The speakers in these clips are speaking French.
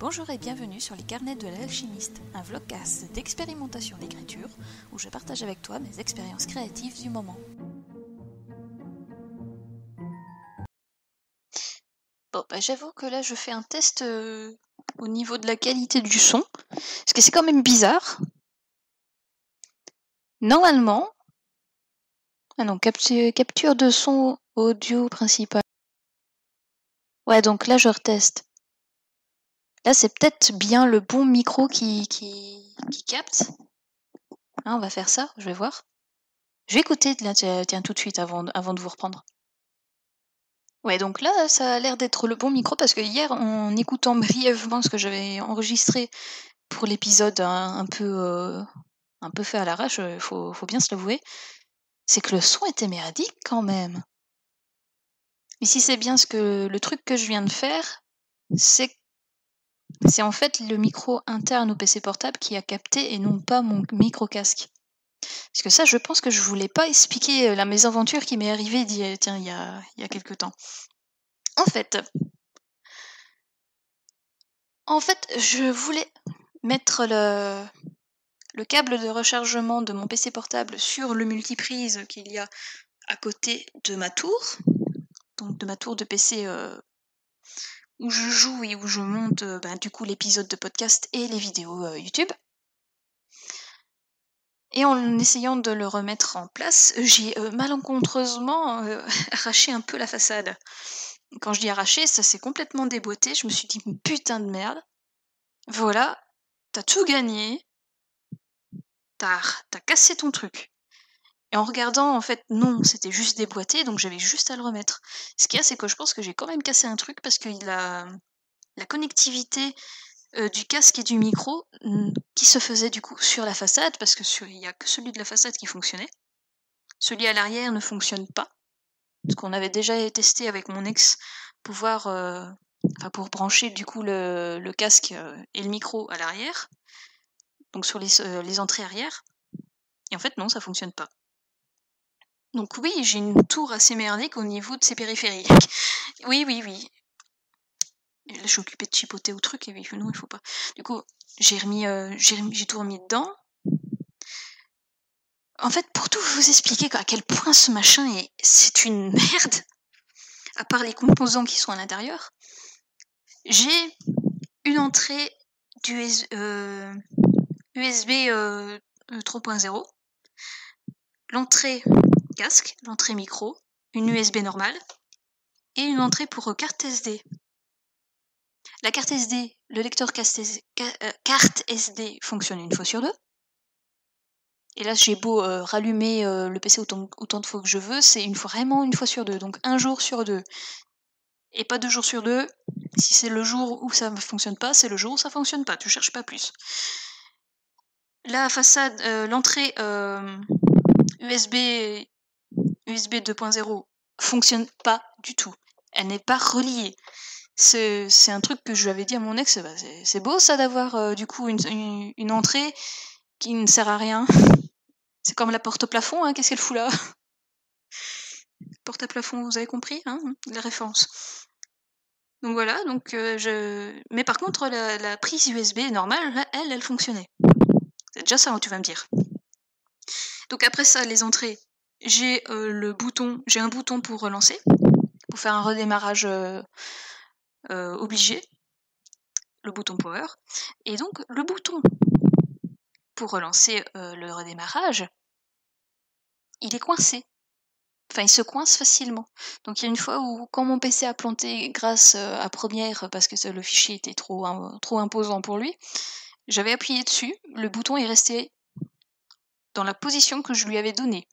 Bonjour et bienvenue sur les carnets de l'alchimiste, un vlogcast d'expérimentation d'écriture où je partage avec toi mes expériences créatives du moment. Bon, bah j'avoue que là je fais un test euh, au niveau de la qualité du son, parce que c'est quand même bizarre. Normalement, ah non, capture, de son audio principal. Ouais, donc là je reteste. Là, c'est peut-être bien le bon micro qui, qui, capte. Hein, on va faire ça, je vais voir. Je vais écouter tiens, tout de suite avant, de vous reprendre. Ouais, donc là, ça a l'air d'être le bon micro parce que hier, en écoutant brièvement ce que j'avais enregistré pour l'épisode un, un peu, euh, un peu fait à l'arrache, il faut, faut bien se l'avouer, c'est que le son était merdique quand même. Mais si c'est bien ce que le truc que je viens de faire, c'est c'est en fait le micro interne au PC portable qui a capté et non pas mon micro casque. Parce que ça, je pense que je voulais pas expliquer la mésaventure qui m'est arrivée tiens, il y a, il quelques temps. En fait, en fait, je voulais mettre le, le câble de rechargement de mon PC portable sur le multiprise qu'il y a à côté de ma tour, donc de ma tour de PC euh, où je joue et où je monte ben, du coup l'épisode de podcast et les vidéos euh, YouTube. Et en essayant de le remettre en place, j'ai euh, malencontreusement arraché un peu la façade. Quand je dis arraché, ça s'est complètement déboîté. Je me suis dit putain de merde. Voilà, t'as tout gagné. T'as as cassé ton truc. Et en regardant, en fait, non, c'était juste déboîté, donc j'avais juste à le remettre. Ce qu'il y a, c'est que je pense que j'ai quand même cassé un truc parce que la, la connectivité euh, du casque et du micro qui se faisait du coup sur la façade, parce que il n'y a que celui de la façade qui fonctionnait. Celui à l'arrière ne fonctionne pas. Parce qu'on avait déjà testé avec mon ex pouvoir, euh, enfin pour brancher du coup le, le casque euh, et le micro à l'arrière, donc sur les, les entrées arrière. Et en fait, non, ça fonctionne pas. Donc oui, j'ai une tour assez merdique au niveau de ses périphériques. oui, oui, oui. Là, je suis occupée de chipoter au truc, et oui, non, il faut pas. Du coup, j'ai remis, euh, j'ai remis- j'ai tout remis dedans. En fait, pour tout vous expliquer à quel point ce machin est, c'est une merde, à part les composants qui sont à l'intérieur, j'ai une entrée euh, USB euh, euh, 3.0, l'entrée casque, l'entrée micro, une USB normale et une entrée pour euh, carte SD. La carte SD, le lecteur carte SD, euh, fonctionne une fois sur deux. Et là, j'ai beau euh, rallumer le PC autant, de fois que je veux, c'est une fois, vraiment une fois sur deux. Donc un jour sur deux. Et pas deux jours sur deux. Si c'est le jour où ça ne fonctionne pas, c'est le jour où ça fonctionne pas. Tu cherches pas plus. La façade, l'entrée USB USB 2.0 fonctionne pas du tout. Elle n'est pas reliée. C'est un truc que je lui avais dit à mon ex, c'est beau ça d'avoir euh, du coup une, entrée qui ne sert à rien. C'est comme la porte au plafond, hein, qu'est-ce qu'elle fout là? Porte à plafond, vous avez compris, hein, les références. Donc voilà, donc euh, je. Mais par contre, la, la prise USB normale, elle, elle fonctionnait. C'est déjà ça, hein, tu vas me dire. Donc après ça, les entrées, j'ai euh, le bouton, j'ai un bouton pour relancer, pour faire un redémarrage euh, euh, obligé, le bouton power. Et donc le bouton pour relancer le redémarrage, il est coincé. Enfin, il se coince facilement. Donc il y a une fois où, quand mon PC a planté grâce à Première, parce que le fichier était trop, im- trop imposant pour lui, j'avais appuyé dessus, le bouton est resté dans la position que je lui avais donnée.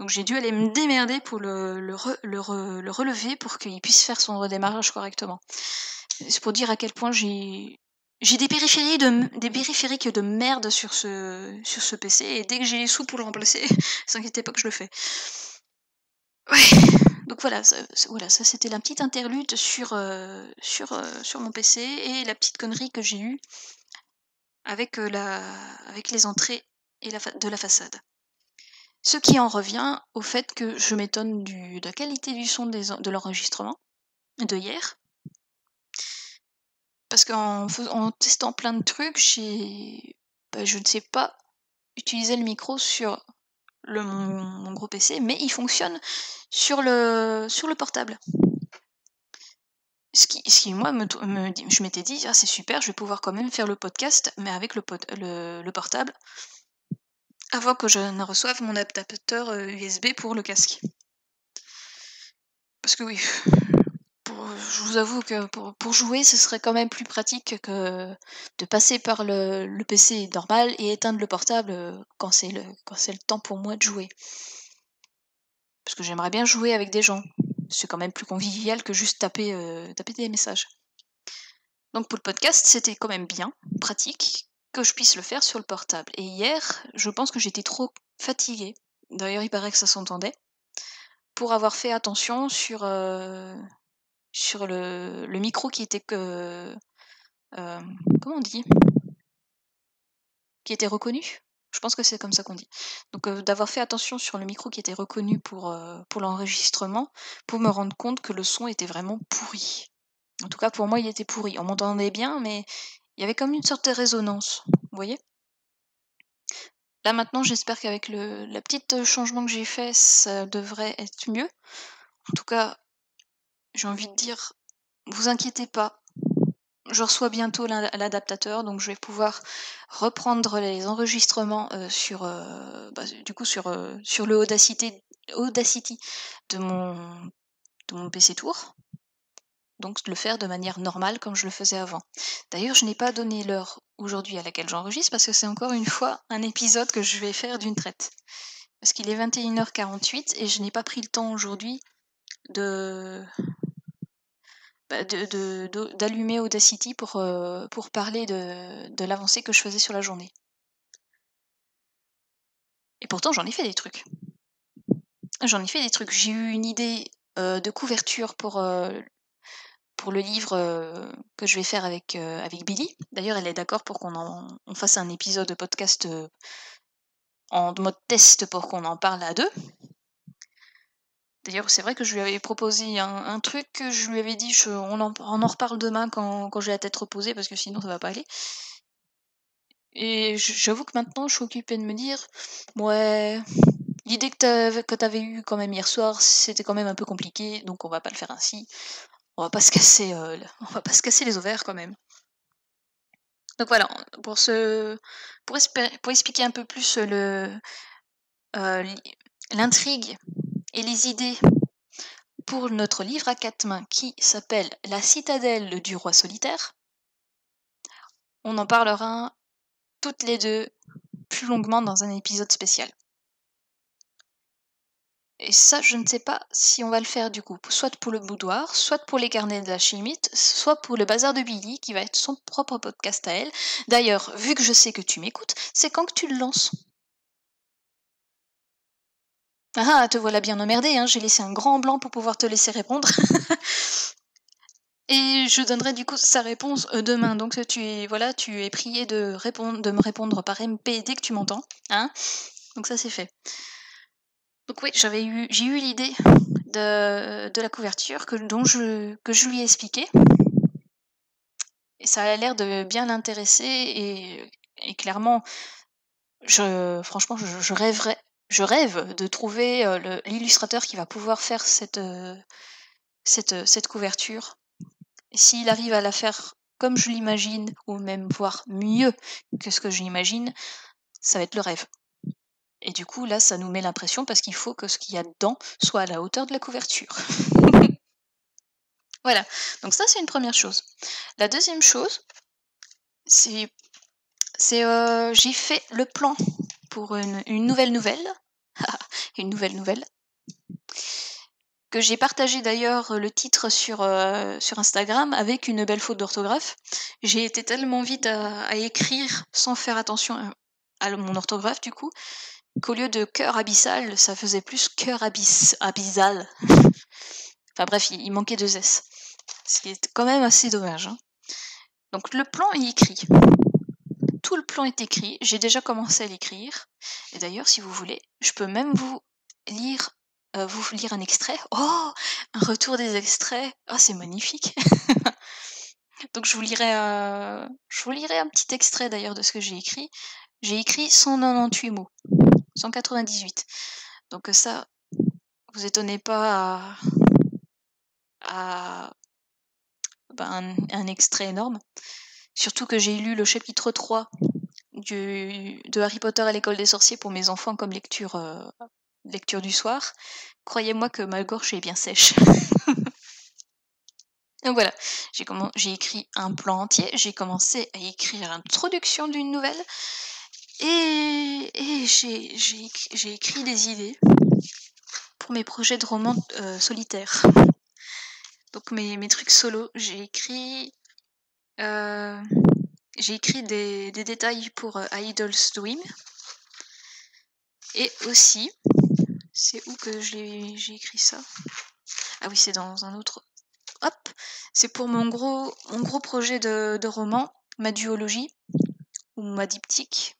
Donc j'ai dû aller me démerder pour le, le, re- le re- le relever pour qu'il puisse faire son redémarrage correctement. C'est pour dire à quel point j'ai j'ai des périphériques de merde sur ce PC et dès que j'ai les sous pour le remplacer, s'inquiétez pas que je le fais. Ouais. Donc voilà, ça, voilà, ça c'était la petite interlude sur euh, euh, mon PC et la petite connerie que j'ai eue avec euh, les entrées et de la façade. Ce qui en revient au fait que je m'étonne de la qualité du son de l'enregistrement de hier. Parce qu'en en testant plein de trucs, j'ai, bah, je ne sais pas utiliser le micro sur mon, gros PC, mais il fonctionne sur le, portable. Ce qui, moi, je m'étais dit, ah, c'est super, je vais pouvoir quand même faire le podcast, mais avec le portable, avant que je ne reçoive mon adaptateur USB euh, pour le casque. Parce que oui, je vous avoue que pour, jouer, ce serait quand même plus pratique que de passer par le, PC normal et éteindre le portable euh, quand c'est le, temps pour moi de jouer. Parce que j'aimerais bien jouer avec des gens. C'est quand même plus convivial que juste taper, euh, taper des messages. Donc pour le podcast, c'était quand même bien, pratique, que je puisse le faire sur le portable. Et hier, je pense que j'étais trop fatiguée. D'ailleurs, il paraît que ça s'entendait. Pour avoir fait attention sur, euh, sur le, le, micro qui était que. Euh, comment on dit? Qui était reconnu? Je pense que c'est comme ça qu'on dit. Donc euh, d'avoir fait attention sur le micro qui était reconnu pour, pour l'enregistrement, pour me rendre compte que le son était vraiment pourri. En tout cas, pour moi, il était pourri. On m'entendait bien, mais il y avait comme une sorte de résonance, vous voyez? Là maintenant, j'espère qu'avec le la petite euh, changement que j'ai fait, ça devrait être mieux. En tout cas, j'ai envie de dire, vous inquiétez pas. Je reçois bientôt l'adaptateur, donc je vais pouvoir reprendre les enregistrements euh, sur, euh, bah, du coup, sur, sur le Audacity, Audacity de mon, de mon PC Tour donc le faire de manière normale comme je le faisais avant. D'ailleurs, je n'ai pas donné l'heure aujourd'hui à laquelle j'enregistre parce que c'est encore une fois un épisode que je vais faire d'une traite. Parce qu'il est 21h48 et je n'ai pas pris le temps aujourd'hui de bah, d'allumer Audacity pour, euh, pour parler de, de l'avancée que je faisais sur la journée. Et pourtant, j'en ai fait des trucs. J'en ai fait des trucs. J'ai eu une idée euh, de couverture pour euh, pour le livre euh, que je vais faire avec, euh, avec Billy. D'ailleurs, elle est d'accord pour qu'on on fasse un épisode de podcast euh, en mode test pour qu'on en parle à deux. D'ailleurs, c'est vrai que je lui avais proposé un, truc, je lui avais dit on, en, on, en, reparle demain quand, quand j'ai la tête reposée parce que sinon ça va pas aller. Et j'avoue que maintenant je suis occupée de me dire ouais, l'idée que tu avais eue quand même hier soir, c'était quand même un peu compliqué, donc on va pas le faire ainsi on va pas se casser, euh, on va pas se casser les ovaires quand même. Donc voilà, pour expliquer un peu plus euh, l'intrigue et les idées pour notre livre à quatre mains qui s'appelle La citadelle du roi solitaire. On en parlera toutes les deux plus longuement dans un épisode spécial. Et ça, je ne sais pas si on va le faire du coup, soit pour le boudoir, soit pour les carnets de la chimite, soit pour le bazar de Billy, qui va être son propre podcast à elle. D'ailleurs, vu que je sais que tu m'écoutes, c'est quand que tu le lances? Ah, te voilà bien emmerdé, hein, j'ai laissé un grand blanc pour pouvoir te laisser répondre. Et je donnerai du coup sa réponse euh, demain. Donc tu es voilà, tu es prié de me répondre par MP dès que tu m'entends, hein. Donc ça c'est fait. Donc oui, j'avais eu, j'ai eu l'idée de, la couverture que, je, je lui ai expliqué. Et ça a l'air de bien l'intéresser et, clairement, je, franchement, je, rêverais, je rêve de trouver euh, l'illustrateur qui va pouvoir faire cette, euh, cette, cette couverture. S'il arrive à la faire comme je l'imagine, ou même voire mieux que ce que j'imagine, ça va être le rêve. Et du coup, là, ça nous met l'impression parce qu'il faut que ce qu'il y a dedans soit à la hauteur de la couverture. voilà, donc ça, c'est une première chose. La deuxième chose, c'est, euh, j'ai fait le plan pour une, nouvelle nouvelle. une nouvelle nouvelle. Que j'ai partagé d'ailleurs le titre sur, euh, sur Instagram avec une belle faute d'orthographe. J'ai été tellement vite à, écrire sans faire attention à mon orthographe du coup qu'au lieu de cœur abyssal, ça faisait plus cœur abyss, abyssal. enfin bref, il, manquait deux S. Ce qui est quand même assez dommage. Hein. Donc le plan est écrit. Tout le plan est écrit. J'ai déjà commencé à l'écrire. Et d'ailleurs, si vous voulez, je peux même vous lire, euh, vous lire un extrait. Oh, un retour des extraits. Oh, c'est magnifique. Donc je vous lirai, euh, je vous lirai un petit extrait d'ailleurs de ce que j'ai écrit. J'ai écrit 198 mots, 198. Donc ça, vous étonnez pas à, ben, un, extrait énorme. Surtout que j'ai lu le chapitre 3 du, de Harry Potter à l'école des sorciers pour mes enfants comme lecture, euh, lecture du soir. Croyez-moi que ma gorge est bien sèche. Donc voilà, j'ai écrit un plan entier, j'ai commencé à écrire l'introduction d'une nouvelle et, j'ai, écrit des idées pour mes projets de romans euh, solitaires. Donc mes, mes trucs solo, j'ai écrit euh, j'ai écrit des, des, détails pour euh, Idol's Dream. Et aussi, c'est où que j'ai écrit ça? Ah oui, c'est dans un autre hop, c'est pour mon gros, mon gros projet de, roman, ma duologie, ou ma diptyque,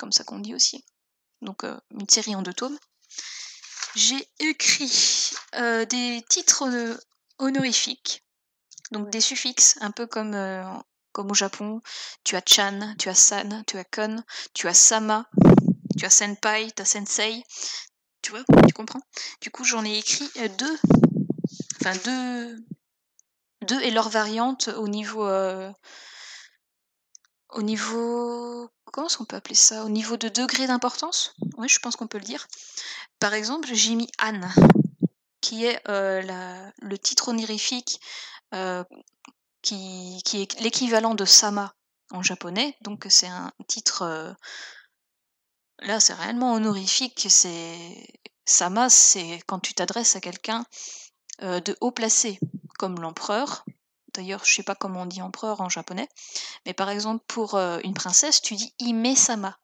comme ça qu'on dit aussi. Donc euh, une série en deux tomes. J'ai écrit euh, des titres honorifiques, donc des suffixes, un peu comme, euh, comme au Japon. Tu as chan, tu as san, tu as kon, tu as sama, tu as senpai, tu as sensei. Tu vois, tu comprends? Du coup, j'en ai écrit deux, enfin deux, deux et leurs variantes au niveau euh, au niveau comment est-ce peut appeler ça? Au niveau de degré d'importance? Oui je pense qu'on peut le dire. Par exemple j'ai mis Anne qui est euh, le titre honorifique euh, qui, qui, est l'équivalent de Sama en japonais. Donc c'est un titre là c'est réellement honorifique. C'est Sama c'est quand tu t'adresses à quelqu'un de haut placé comme l'empereur. D'ailleurs, je sais pas comment on dit empereur en japonais, mais par exemple pour euh, une princesse, tu dis Ime-sama.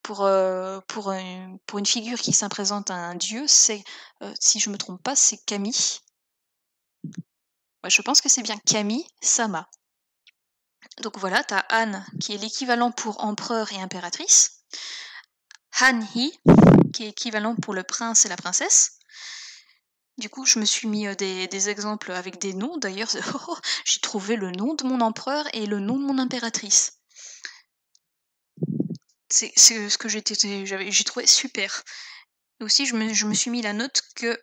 Pour, euh, pour, une, figure qui s'imprésente à un dieu, c'est, euh, si je me trompe pas, c'est Kami. je pense que c'est bien Kami-sama. Donc voilà, tu as Anne qui est l'équivalent pour empereur et impératrice. Han-hi qui est équivalent pour le prince et la princesse. Du coup, je me suis mis des, exemples avec des noms. D'ailleurs, oh, j'ai trouvé le nom de mon empereur et le nom de mon impératrice. C'est ce que j'ai trouvé super. aussi, je me, suis mis la note que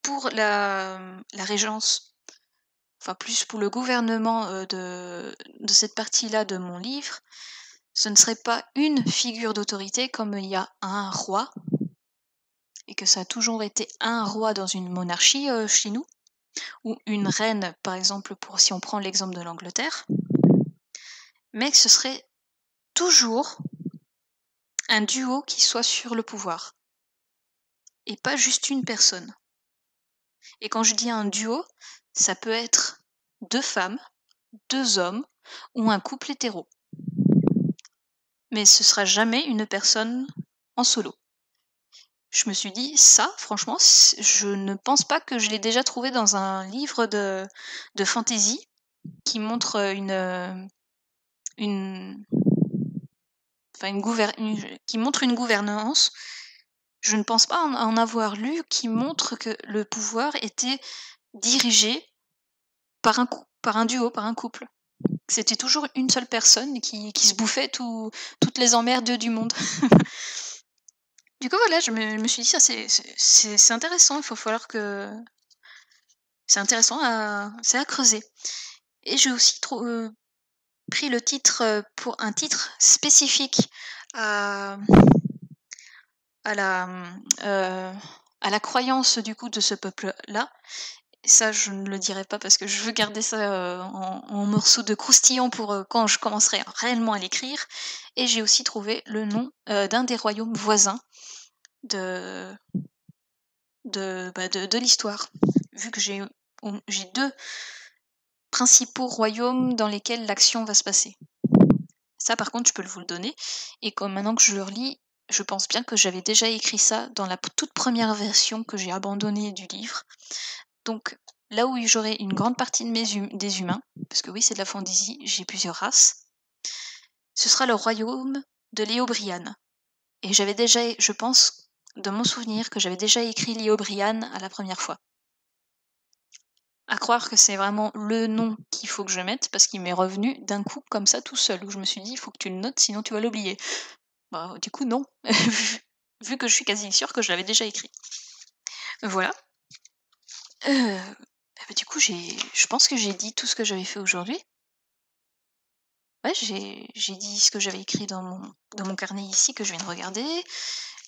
pour la, régence, enfin plus pour le gouvernement de, de cette partie-là de mon livre, ce ne serait pas une figure d'autorité comme il y a un roi et que ça a toujours été un roi dans une monarchie euh, chez nous, ou une reine, par exemple, pour si on prend l'exemple de l'Angleterre, mais que ce serait toujours un duo qui soit sur le pouvoir, et pas juste une personne. Et quand je dis un duo, ça peut être deux femmes, deux hommes ou un couple hétéro. Mais ce sera jamais une personne en solo je me suis dit, ça, franchement, je ne pense pas que je l'ai déjà trouvé dans un livre de, de fantasy qui montre euh, une, euh, une, enfin une, qui montre une gouvernance. Je ne pense pas en, avoir lu qui montre que le pouvoir était dirigé par un, par un duo, par un couple. C'était toujours une seule personne qui, qui se bouffait tout, toutes les emmerdes du monde. Du coup, voilà, je me, suis dit, ça, c'est intéressant, il faut falloir que. C'est intéressant, à, c'est à creuser. Et j'ai aussi euh, pris le titre euh, pour un titre spécifique à, à, la, euh, à la croyance du coup de ce peuple-là. Ça, je ne le dirai pas parce que je veux garder ça en, en, morceaux de croustillant pour quand je commencerai réellement à l'écrire. Et j'ai aussi trouvé le nom d'un des royaumes voisins de, de, bah, de, l'histoire, vu que j'ai deux principaux royaumes dans lesquels l'action va se passer. Ça, par contre, je peux vous le donner. Et comme maintenant que je le relis, je pense bien que j'avais déjà écrit ça dans la toute première version que j'ai abandonnée du livre. Donc, là où j'aurai une grande partie hum, des humains, parce que oui, c'est de la fantasy, j'ai plusieurs races, ce sera le royaume de Léobriane. Et j'avais déjà, je pense, de mon souvenir que j'avais déjà écrit Leo Brian à la première fois. à croire que c'est vraiment le nom qu'il faut que je mette parce qu'il m'est revenu d'un coup comme ça tout seul où je me suis dit il faut que tu le notes sinon tu vas l'oublier. Bah, du coup non, vu que je suis quasi sûre que je l'avais déjà écrit. Voilà. Euh, bah, du coup je pense que j'ai dit tout ce que j'avais fait aujourd'hui. J'ai, dit ce que j'avais écrit dans mon, carnet ici que je viens de regarder,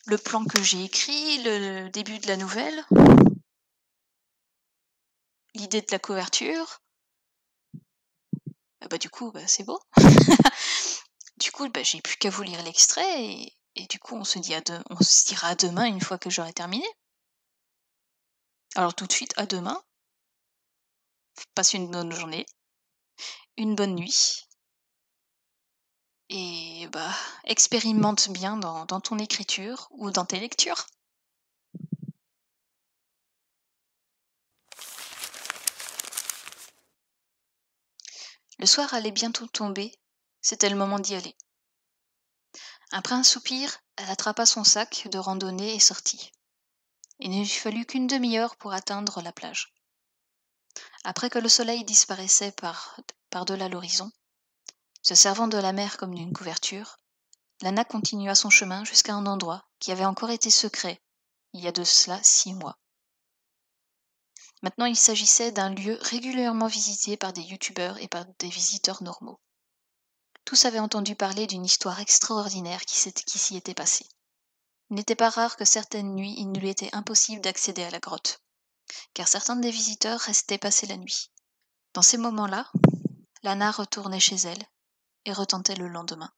le plan que j'ai écrit, le début de la nouvelle, l'idée de la couverture. Ah bah, du coup, bah, c'est beau. du coup, bah, j'ai plus qu'à vous lire l'extrait et, du coup, on se, dit on se dira à demain une fois que j'aurai terminé. Alors tout de suite, à demain. Passe une bonne journée, une bonne nuit. Et bah, expérimente bien dans, dans ton écriture ou dans tes lectures. Le soir allait bientôt tomber, c'était le moment d'y aller. Après un soupir, elle attrapa son sac de randonnée et sortit. Il ne lui fallut qu'une demi-heure pour atteindre la plage. Après que le soleil disparaissait par, par-delà l'horizon, se servant de la mer comme d'une couverture, Lana continua son chemin jusqu'à un endroit qui avait encore été secret il y a de cela six mois. Maintenant, il s'agissait d'un lieu régulièrement visité par des youtubeurs et par des visiteurs normaux. Tous avaient entendu parler d'une histoire extraordinaire qui s'y était passée. Il n'était pas rare que certaines nuits il lui était impossible d'accéder à la grotte, car certains des visiteurs restaient passer la nuit. Dans ces moments-là, Lana retournait chez elle et retentait le lendemain.